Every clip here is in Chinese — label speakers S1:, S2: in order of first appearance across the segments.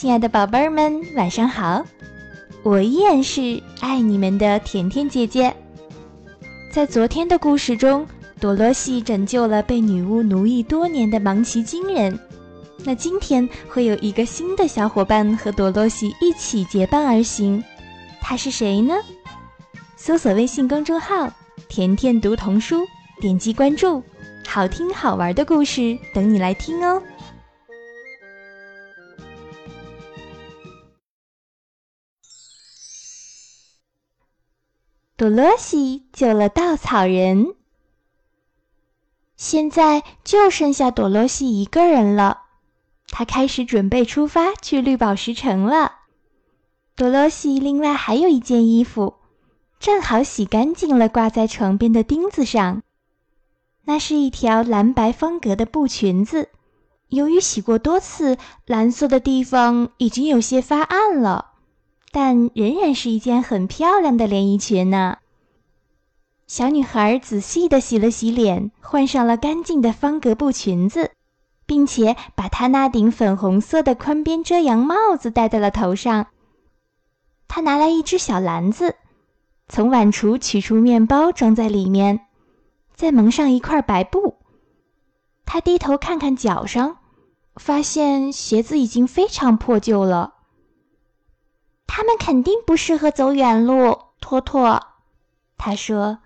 S1: 亲爱的宝贝儿们，晚上好！我依然是爱你们的甜甜姐姐。在昨天的故事中，多罗西拯救了被女巫奴役多年的芒奇金人。那今天会有一个新的小伙伴和多罗西一起结伴而行，他是谁呢？搜索微信公众号“甜甜读童书”，点击关注，好听好玩的故事等你来听哦。多罗西救了稻草人，现在就剩下多罗西一个人了。他开始准备出发去绿宝石城了。多罗西另外还有一件衣服，正好洗干净了，挂在床边的钉子上。那是一条蓝白方格的布裙子，由于洗过多次，蓝色的地方已经有些发暗了。但仍然是一件很漂亮的连衣裙呢。小女孩仔细地洗了洗脸，换上了干净的方格布裙子，并且把她那顶粉红色的宽边遮阳帽子戴在了头上。她拿来一只小篮子，从碗橱取出面包装在里面，再蒙上一块白布。她低头看看脚上，发现鞋子已经非常破旧了。他们肯定不适合走远路，托托。他说：“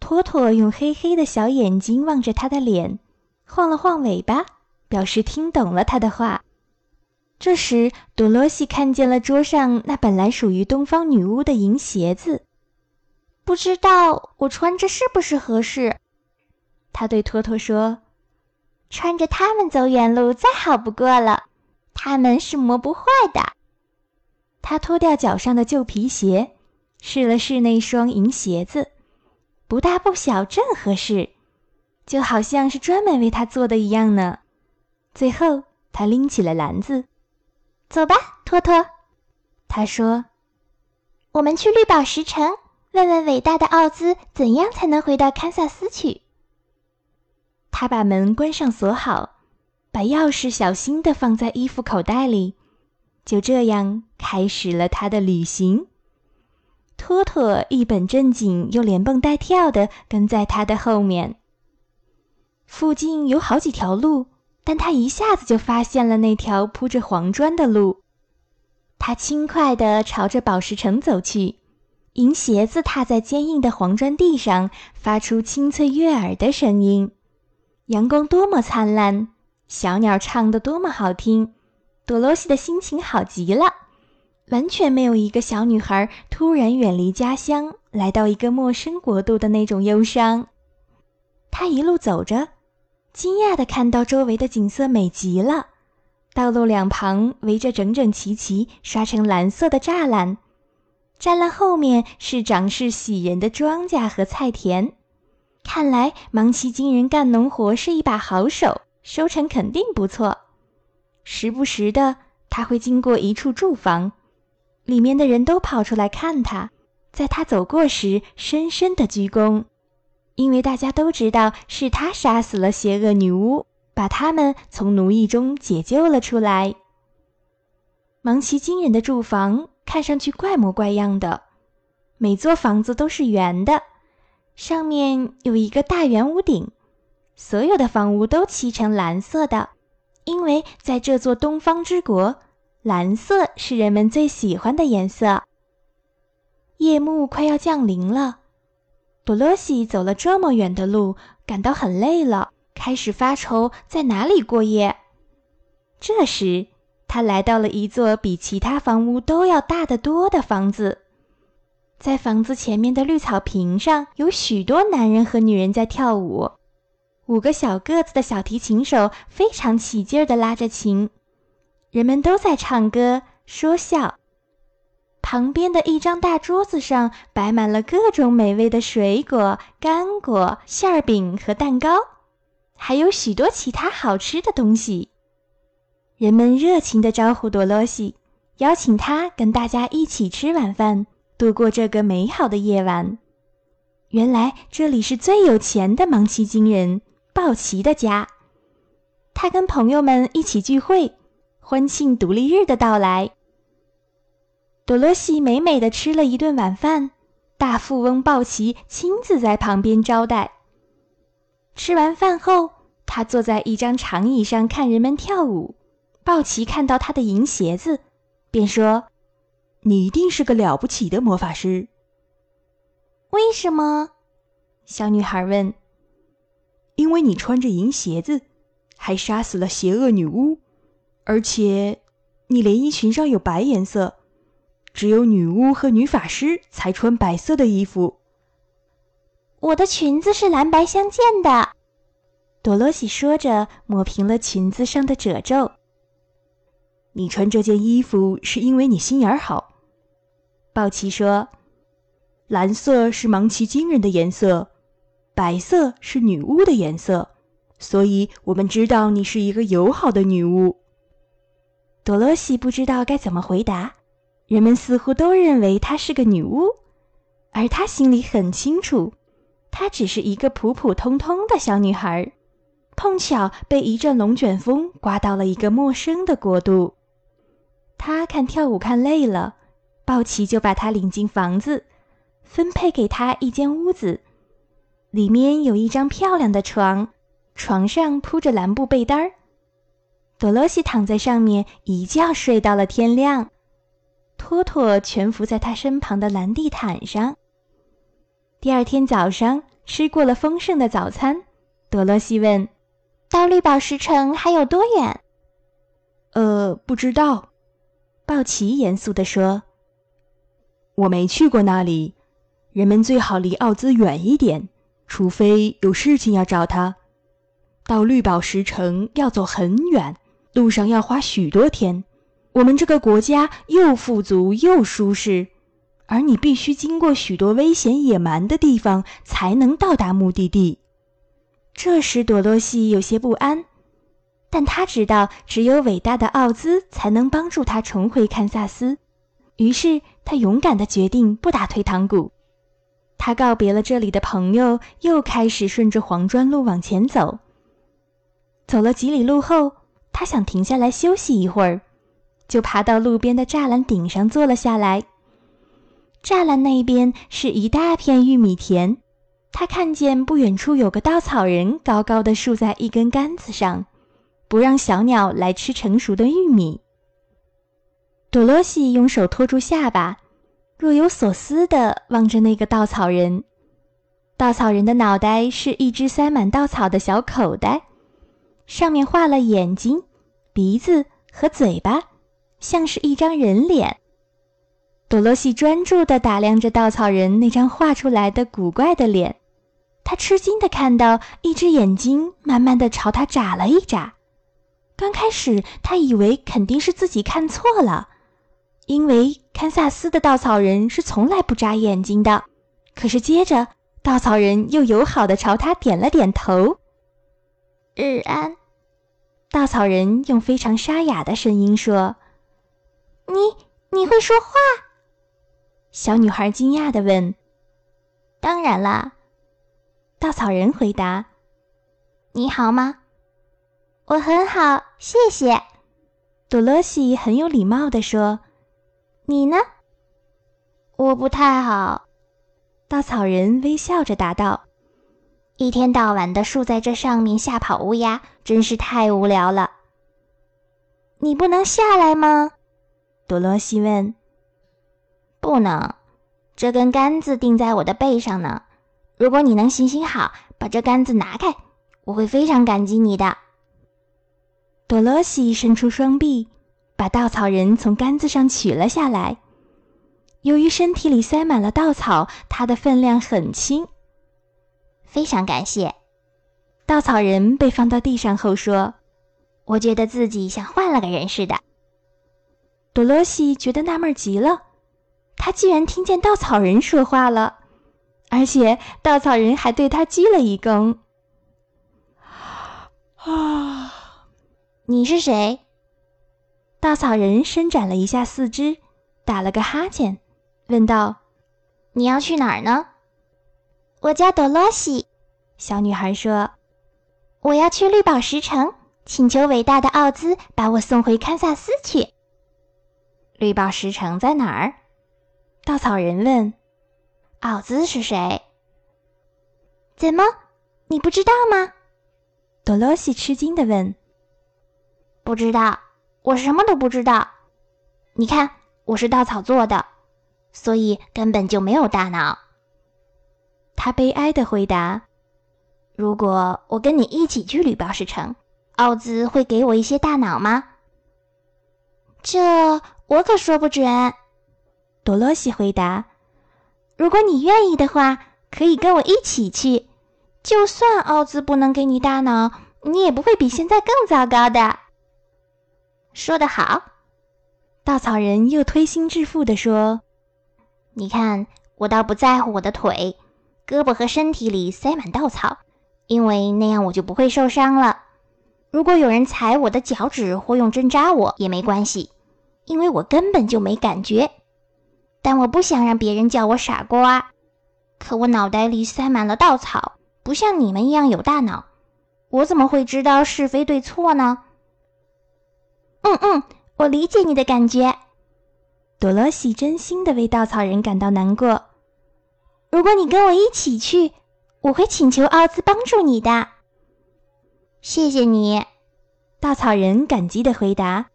S1: 托托用黑黑的小眼睛望着他的脸，晃了晃尾巴，表示听懂了他的话。”这时，多罗西看见了桌上那本来属于东方女巫的银鞋子，不知道我穿着是不是合适。他对托托说：“穿着它们走远路再好不过了，它们是磨不坏的。”他脱掉脚上的旧皮鞋，试了试那双银鞋子，不大不小，正合适，就好像是专门为他做的一样呢。最后，他拎起了篮子，走吧，托托。他说：“我们去绿宝石城，问问伟大的奥兹，怎样才能回到堪萨斯去。”他把门关上锁好，把钥匙小心地放在衣服口袋里。就这样开始了他的旅行。托托一本正经又连蹦带跳的跟在他的后面。附近有好几条路，但他一下子就发现了那条铺着黄砖的路。他轻快地朝着宝石城走去，银鞋子踏在坚硬的黄砖地上，发出清脆悦耳的声音。阳光多么灿烂，小鸟唱得多么好听。多罗西的心情好极了，完全没有一个小女孩突然远离家乡，来到一个陌生国度的那种忧伤。她一路走着，惊讶地看到周围的景色美极了：道路两旁围着整整齐齐刷成蓝色的栅栏，栅栏后面是长势喜人的庄稼和菜田。看来芒奇金人干农活是一把好手，收成肯定不错。时不时的，他会经过一处住房，里面的人都跑出来看他，在他走过时深深的鞠躬，因为大家都知道是他杀死了邪恶女巫，把他们从奴役中解救了出来。芒奇金人的住房看上去怪模怪样的，每座房子都是圆的，上面有一个大圆屋顶，所有的房屋都漆成蓝色的。因为在这座东方之国，蓝色是人们最喜欢的颜色。夜幕快要降临了，多罗西走了这么远的路，感到很累了，开始发愁在哪里过夜。这时，他来到了一座比其他房屋都要大得多的房子，在房子前面的绿草坪上，有许多男人和女人在跳舞。五个小个子的小提琴手非常起劲儿地拉着琴，人们都在唱歌说笑。旁边的一张大桌子上摆满了各种美味的水果、干果、馅儿饼和蛋糕，还有许多其他好吃的东西。人们热情地招呼多罗西，邀请他跟大家一起吃晚饭，度过这个美好的夜晚。原来这里是最有钱的芒奇金人。鲍奇的家，他跟朋友们一起聚会，欢庆独立日的到来。多罗西美美的吃了一顿晚饭，大富翁鲍奇亲自在旁边招待。吃完饭后，他坐在一张长椅上看人们跳舞。鲍奇看到他的银鞋子，便说：“
S2: 你一定是个了不起的魔法师。”
S1: 为什么？小女孩问。
S2: “因为你穿着银鞋子，还杀死了邪恶女巫，而且你连衣裙上有白颜色，只有女巫和女法师才穿白色的衣服。”
S1: 我的裙子是蓝白相间的，多罗西说着，抹平了裙子上的褶皱。
S2: 你穿这件衣服是因为你心眼好，鲍奇说。蓝色是芒奇惊人的颜色，白色是女巫的颜色，所以我们知道你是一个友好的女巫。
S1: 多罗西不知道该怎么回答，人们似乎都认为她是个女巫，而她心里很清楚。她只是一个普普通通的小女孩，碰巧被一阵龙卷风刮到了一个陌生的国度。她看跳舞看累了，鲍奇就把她领进房子，分配给她一间屋子，里面有一张漂亮的床，床上铺着蓝布被单儿。多罗西躺在上面，一觉睡到了天亮。托托蜷伏在他身旁的蓝地毯上。第二天早上，吃过了丰盛的早餐，多罗西问：“到绿宝石城还有多远？”“
S2: 呃，不知道。”
S1: 鲍奇严肃地说。
S2: “我没去过那里，人们最好离奥兹远一点，除非有事情要找他。到绿宝石城要走很远，路上要花许多天。我们这个国家又富足又舒适。”而你必须经过许多危险野蛮的地方，才能到达目的地。
S1: 这时，朵洛西有些不安，但他知道只有伟大的奥兹才能帮助他重回堪萨斯。于是，他勇敢地决定不打退堂鼓。他告别了这里的朋友，又开始顺着黄砖路往前走。走了几里路后，他想停下来休息一会儿，就爬到路边的栅栏顶上坐了下来。栅栏那边是一大片玉米田，他看见不远处有个稻草人高高的竖在一根杆子上，不让小鸟来吃成熟的玉米。多罗西用手托住下巴，若有所思地望着那个稻草人。稻草人的脑袋是一只塞满稻草的小口袋，上面画了眼睛、鼻子和嘴巴，像是一张人脸。多罗西专注地打量着稻草人那张画出来的古怪的脸，他吃惊地看到一只眼睛慢慢地朝他眨了一眨。刚开始，他以为肯定是自己看错了，因为堪萨斯的稻草人是从来不眨眼睛的。可是接着，稻草人又友好的朝他点了点头。日安，稻草人用非常沙哑的声音说：“你你会说话？”小女孩惊讶的问：“当然啦。”稻草人回答：“你好吗？”“我很好，谢谢。”多罗西很有礼貌的说：“你呢？”“我不太好。”稻草人微笑着答道：“一天到晚的竖在这上面吓跑乌鸦，真是太无聊了。”“你不能下来吗？”多罗西问。不能，这根杆子钉在我的背上呢。如果你能行行好，把这杆子拿开，我会非常感激你的。多罗西伸出双臂，把稻草人从杆子上取了下来。由于身体里塞满了稻草，它的分量很轻。非常感谢。稻草人被放到地上后说：“我觉得自己像换了个人似的。”多罗西觉得纳闷极了。他居然听见稻草人说话了，而且稻草人还对他鞠了一躬。啊，你是谁？稻草人伸展了一下四肢，打了个哈欠，问道：“你要去哪儿呢？”我叫朵罗西，小女孩说：“我要去绿宝石城，请求伟大的奥兹把我送回堪萨斯去。
S3: 绿宝石城在哪儿？
S1: 稻草人问。
S3: 奥兹是谁？
S1: 怎么，你不知道吗？
S2: 多罗西吃惊的问。
S3: 不知道，我什么都不知道。你看，我是稻草做的，所以根本就没有大脑。
S2: 他悲哀的回答。
S3: 如果我跟你一起去绿宝石城，奥兹会给我一些大脑吗？
S1: 这我可说不准。多罗西回答。如果你愿意的话，可以跟我一起去。就算奥兹不能给你大脑，你也不会比现在更糟糕的。
S3: 说得好，
S2: 稻草人又推心置腹地说：“
S3: 你看，我倒不在乎我的腿、胳膊和身体里塞满稻草，因为那样我就不会受伤了。如果有人踩我的脚趾或用针扎我，也没关系，因为我根本就没感觉。”但我不想让别人叫我傻瓜，可我脑袋里塞满了稻草，不像你们一样有大脑，我怎么会知道是非对错呢？
S1: 嗯嗯，我理解你的感觉。
S2: 多罗西真心的为稻草人感到难过。
S1: 如果你跟我一起去，我会请求奥兹帮助你的。
S3: 谢谢你，
S2: 稻草人感激的回答。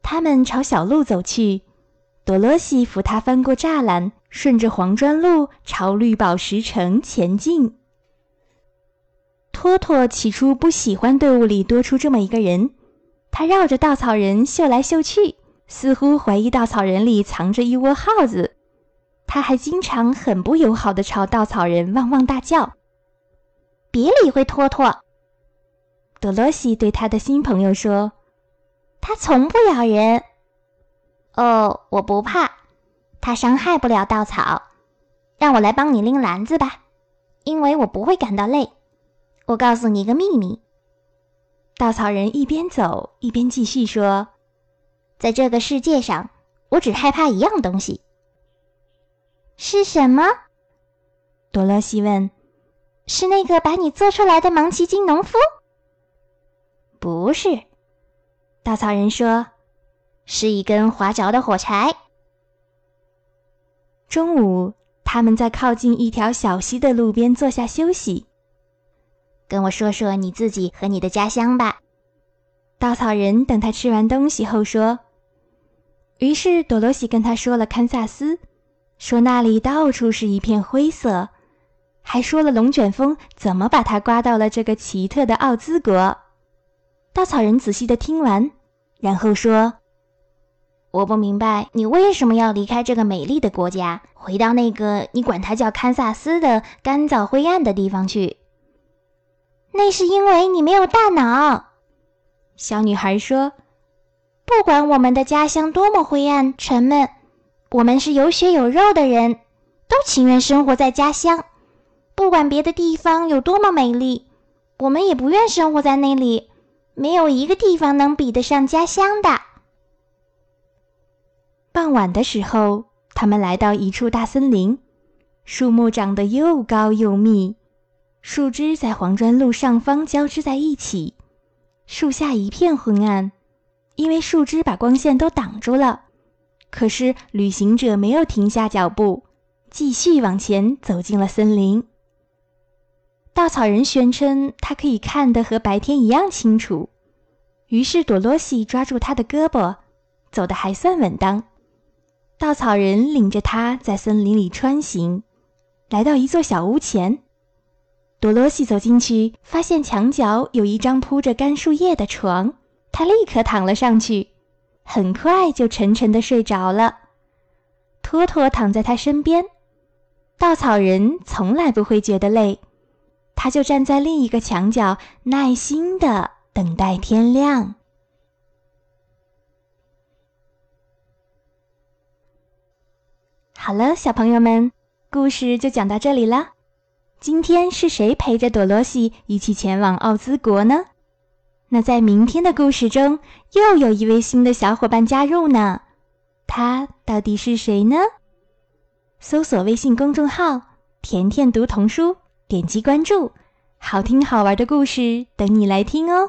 S2: 他们朝小路走去。多罗西扶他翻过栅栏，顺着黄砖路朝绿宝石城前进。托托起初不喜欢队伍里多出这么一个人，他绕着稻草人嗅来嗅去，似乎怀疑稻草人里藏着一窝耗子。他还经常很不友好的朝稻草人汪汪大叫：“
S1: 别理会托托。”
S2: 多罗西对他的新朋友说：“
S1: 他从不咬人。”
S3: 哦，我不怕，它伤害不了稻草。让我来帮你拎篮子吧，因为我不会感到累。我告诉你一个秘密。
S2: 稻草人一边走一边继续说：“
S3: 在这个世界上，我只害怕一样东西。
S1: 是什么？”
S2: 多罗西问。
S1: “是那个把你做出来的芒奇金农夫？”“
S3: 不是。”
S2: 稻草人说。
S3: 是一根划着的火柴。
S2: 中午，他们在靠近一条小溪的路边坐下休息。
S3: 跟我说说你自己和你的家乡吧。
S2: 稻草人等他吃完东西后说。于是多罗西跟他说了堪萨斯，说那里到处是一片灰色，还说了龙卷风怎么把他刮到了这个奇特的奥兹国。稻草人仔细的听完，然后说。
S3: 我不明白你为什么要离开这个美丽的国家，回到那个你管它叫堪萨斯的干燥灰暗的地方去。
S1: 那是因为你没有大脑。
S2: 小女孩说：“
S1: 不管我们的家乡多么灰暗沉闷，我们是有血有肉的人，都情愿生活在家乡。不管别的地方有多么美丽，我们也不愿生活在那里。没有一个地方能比得上家乡的。”
S2: 傍晚的时候，他们来到一处大森林，树木长得又高又密，树枝在黄砖路上方交织在一起。树下一片昏暗，因为树枝把光线都挡住了。可是旅行者没有停下脚步，继续往前走进了森林。稻草人宣称他可以看得和白天一样清楚，于是朵罗西抓住他的胳膊，走得还算稳当。稻草人领着他在森林里穿行，来到一座小屋前。多罗西走进去，发现墙角有一张铺着干树叶的床，他立刻躺了上去，很快就沉沉的睡着了。托托躺在他身边。稻草人从来不会觉得累，他就站在另一个墙角，耐心的等待天亮。好了，小朋友们，故事就讲到这里了。今天是谁陪着朵罗西一起前往奥兹国呢？那在明天的故事中，又有一位新的小伙伴加入呢。他到底是谁呢？搜索微信公众号“甜甜读童书”，点击关注，好听好玩的故事等你来听哦。